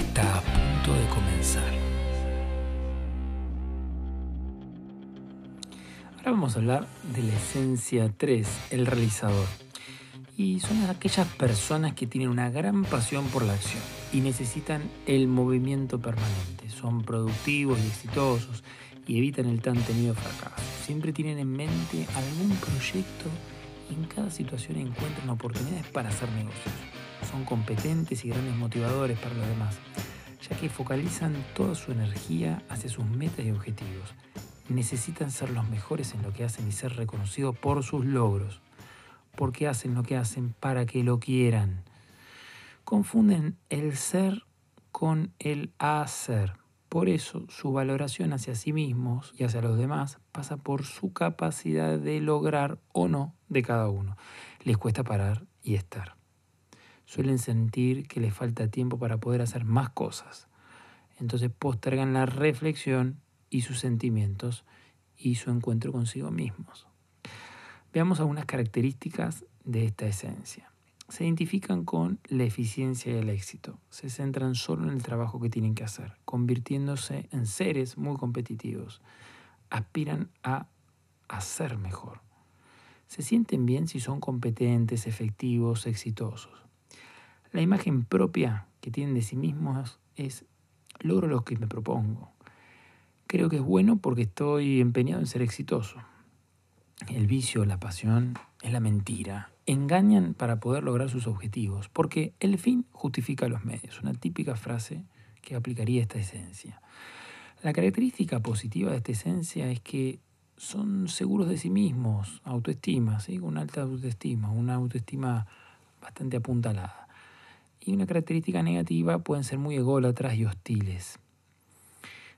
está a punto de comenzar. Ahora vamos a hablar de la esencia 3, el realizador. Y son aquellas personas que tienen una gran pasión por la acción y necesitan el movimiento permanente. Son productivos y exitosos y evitan el tan temido fracaso. Siempre tienen en mente algún proyecto y en cada situación encuentran oportunidades para hacer negocios son competentes y grandes motivadores para los demás, ya que focalizan toda su energía hacia sus metas y objetivos. Necesitan ser los mejores en lo que hacen y ser reconocidos por sus logros, porque hacen lo que hacen para que lo quieran. Confunden el ser con el hacer. Por eso su valoración hacia sí mismos y hacia los demás pasa por su capacidad de lograr o no de cada uno. Les cuesta parar y estar suelen sentir que les falta tiempo para poder hacer más cosas. Entonces postergan la reflexión y sus sentimientos y su encuentro consigo mismos. Veamos algunas características de esta esencia. Se identifican con la eficiencia y el éxito. Se centran solo en el trabajo que tienen que hacer, convirtiéndose en seres muy competitivos. Aspiran a hacer mejor. Se sienten bien si son competentes, efectivos, exitosos. La imagen propia que tienen de sí mismos es logro lo que me propongo. Creo que es bueno porque estoy empeñado en ser exitoso. El vicio, la pasión, es la mentira. Engañan para poder lograr sus objetivos, porque el fin justifica los medios. Una típica frase que aplicaría esta esencia. La característica positiva de esta esencia es que son seguros de sí mismos, autoestima, ¿sí? una alta autoestima, una autoestima bastante apuntalada y una característica negativa pueden ser muy ególatras y hostiles.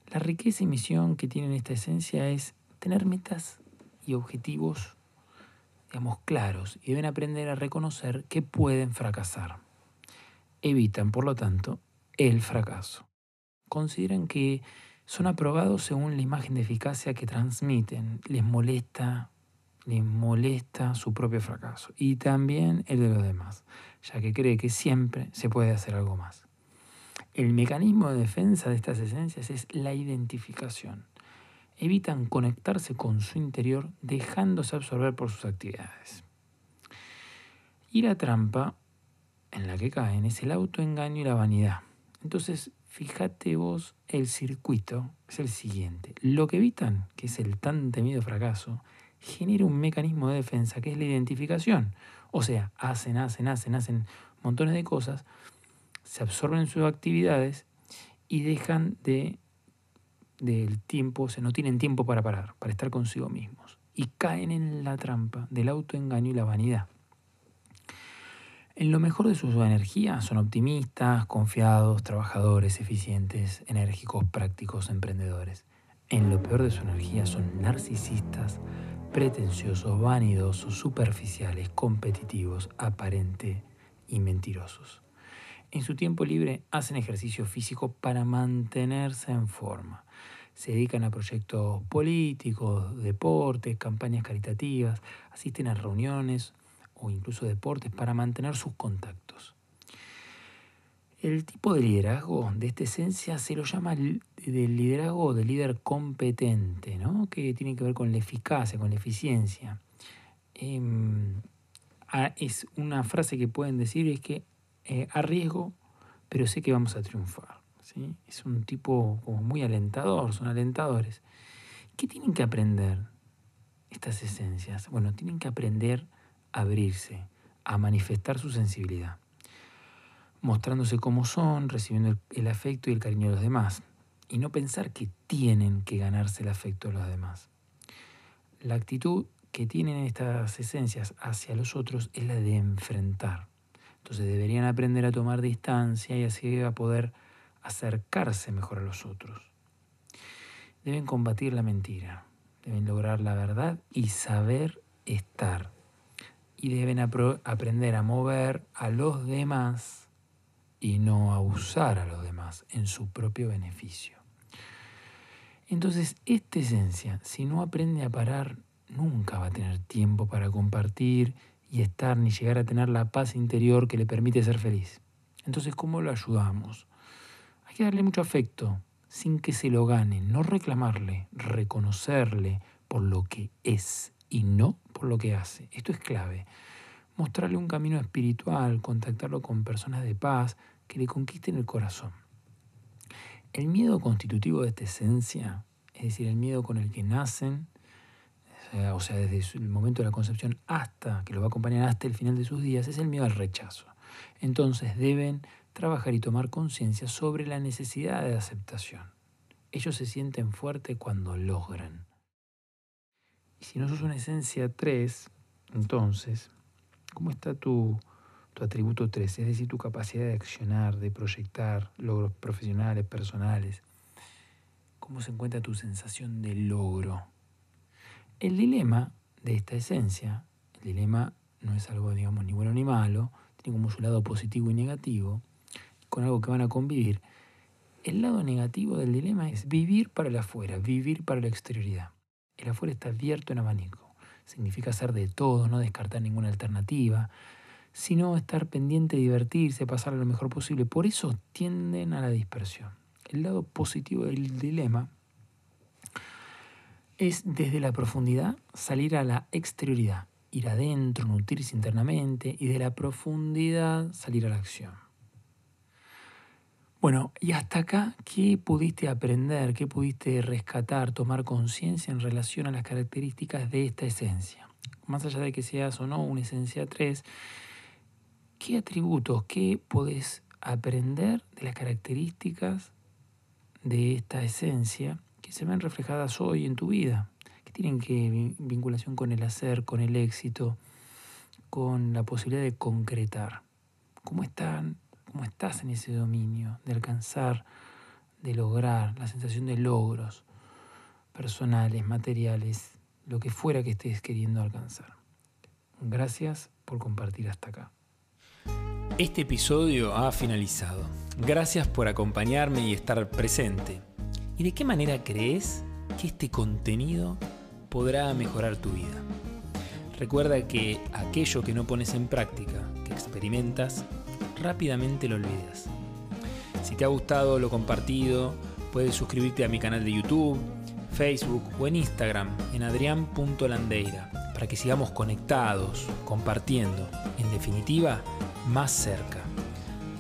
La riqueza y misión que tienen esta esencia es tener metas y objetivos, digamos, claros y deben aprender a reconocer que pueden fracasar. Evitan, por lo tanto, el fracaso. Consideran que son aprobados según la imagen de eficacia que transmiten. Les molesta le molesta su propio fracaso y también el de los demás, ya que cree que siempre se puede hacer algo más. El mecanismo de defensa de estas esencias es la identificación. Evitan conectarse con su interior dejándose absorber por sus actividades. Y la trampa en la que caen es el autoengaño y la vanidad. Entonces, fíjate vos, el circuito es el siguiente. Lo que evitan, que es el tan temido fracaso, genera un mecanismo de defensa que es la identificación. O sea, hacen, hacen, hacen, hacen montones de cosas, se absorben en sus actividades y dejan de del tiempo, o sea, no tienen tiempo para parar, para estar consigo mismos. Y caen en la trampa del autoengaño y la vanidad. En lo mejor de su energía son optimistas, confiados, trabajadores, eficientes, enérgicos, prácticos, emprendedores. En lo peor de su energía son narcisistas, pretenciosos, vanidosos, superficiales, competitivos, aparentes y mentirosos. En su tiempo libre hacen ejercicio físico para mantenerse en forma. Se dedican a proyectos políticos, deportes, campañas caritativas, asisten a reuniones o incluso deportes para mantener sus contactos. El tipo de liderazgo de esta esencia se lo llama del liderazgo de líder competente, ¿no? que tiene que ver con la eficacia, con la eficiencia. Em, es una frase que pueden decir es que eh, arriesgo, pero sé que vamos a triunfar. ¿sí? Es un tipo como muy alentador, son alentadores. ¿Qué tienen que aprender estas esencias? Bueno, tienen que aprender a abrirse, a manifestar su sensibilidad mostrándose como son, recibiendo el, afecto y el cariño de los demás, y no pensar que tienen que ganarse el afecto de los demás. La actitud que tienen estas esencias hacia los otros es la de enfrentar. Entonces deberían aprender a tomar distancia y así a poder acercarse mejor a los otros. Deben combatir la mentira, deben lograr la verdad y saber estar. Y deben aprender a mover a los demás y no a usar a los demás en su propio beneficio. Entonces, esta esencia, si no aprende a parar, nunca va a tener tiempo para compartir y estar ni llegar a tener la paz interior que le permite ser feliz. Entonces, ¿cómo lo ayudamos? Hay que darle mucho afecto, sin que se lo gane, no reclamarle, reconocerle por lo que es y no por lo que hace. Esto es clave. Mostrarle un camino espiritual, contactarlo con personas de paz que le conquisten el corazón. El miedo constitutivo de esta esencia, es decir, el miedo con el que nacen, o sea, desde el momento de la concepción hasta que lo va a acompañar hasta el final de sus días, es el miedo al rechazo. Entonces deben trabajar y tomar conciencia sobre la necesidad de aceptación. Ellos se sienten fuertes cuando logran. Y si no sos una esencia 3, entonces, ¿cómo está tu, tu atributo 3? Es decir, tu capacidad de accionar, de proyectar logros profesionales, personales. ¿Cómo se encuentra tu sensación de logro? El dilema de esta esencia, el dilema no es algo, digamos, ni bueno ni malo, tiene como su lado positivo y negativo, con algo que van a convivir. El lado negativo del dilema es vivir para el afuera, vivir para la exterioridad. El afuera está abierto en abanico. Significa hacer de todo, no descartar ninguna alternativa, sino estar pendiente, divertirse, pasar lo mejor posible. Por eso tienden a la dispersión. El lado positivo del dilema es desde la profundidad salir a la exterioridad, ir adentro, nutrirse internamente y de la profundidad salir a la acción. Bueno, y hasta acá, ¿qué pudiste aprender? ¿Qué pudiste rescatar, tomar conciencia en relación a las características de esta esencia? Más allá de que seas o no una esencia 3, ¿qué atributos, qué podés aprender de las características de esta esencia que se ven reflejadas hoy en tu vida, que tienen que vinculación con el hacer, con el éxito, con la posibilidad de concretar. ¿Cómo están? ¿Cómo estás en ese dominio de alcanzar, de lograr, la sensación de logros personales, materiales, lo que fuera que estés queriendo alcanzar? Gracias por compartir hasta acá. Este episodio ha finalizado. Gracias por acompañarme y estar presente. ¿Y de qué manera crees que este contenido podrá mejorar tu vida? Recuerda que aquello que no pones en práctica, que experimentas, rápidamente lo olvidas. Si te ha gustado lo compartido, puedes suscribirte a mi canal de YouTube, Facebook o en Instagram en adrián.landeira para que sigamos conectados, compartiendo, en definitiva, más cerca.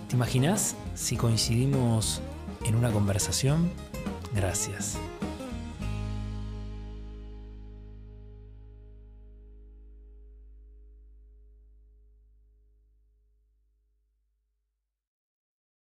¿Te imaginas si coincidimos en una conversación? Gracias.